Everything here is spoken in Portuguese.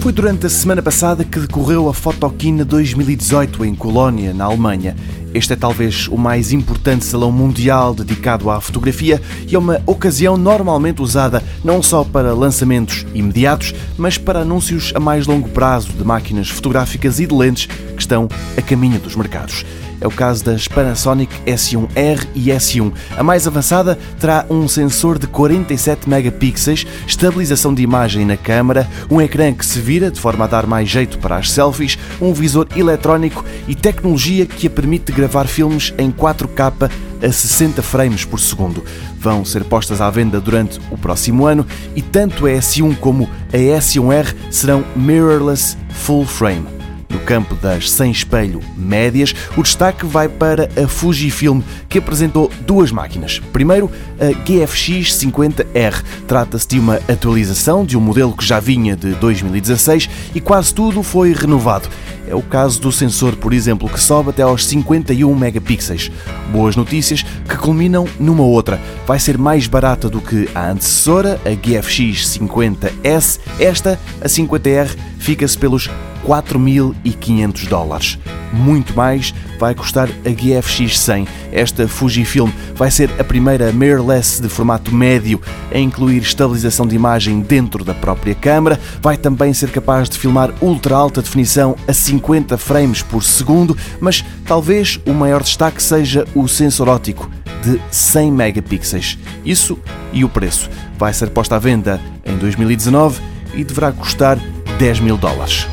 Foi durante a semana passada que decorreu a Fotoquina 2018 em Colónia, na Alemanha. Este é talvez o mais importante salão mundial dedicado à fotografia e é uma ocasião normalmente usada não só para lançamentos imediatos, mas para anúncios a mais longo prazo de máquinas fotográficas e de lentes que estão a caminho dos mercados. É o caso das Panasonic S1R e S1. A mais avançada terá um sensor de 47 megapixels, estabilização de imagem na câmara, um ecrã que se vira de forma a dar mais jeito para as selfies, um visor eletrónico e tecnologia que a permite gravar filmes em 4K a 60 frames por segundo. Vão ser postas à venda durante o próximo ano e tanto a S1 como a S1R serão mirrorless full frame. No campo das sem espelho médias, o destaque vai para a Fujifilm, que apresentou duas máquinas. Primeiro, a GFX 50R. Trata-se de uma atualização de um modelo que já vinha de 2016 e quase tudo foi renovado. É o caso do sensor, por exemplo, que sobe até aos 51 megapixels. Boas notícias que culminam numa outra. Vai ser mais barata do que a antecessora, a GFX 50S. Esta, a 50R, fica-se pelos 4.500 dólares. Muito mais vai custar a GFX 100. Esta Fujifilm vai ser a primeira mirrorless de formato médio a incluir estabilização de imagem dentro da própria câmara. Vai também ser capaz de filmar ultra alta definição a 50 frames por segundo, mas talvez o maior destaque seja o sensor óptico de 100 megapixels. Isso e o preço. Vai ser posta à venda em 2019 e deverá custar 10 mil dólares.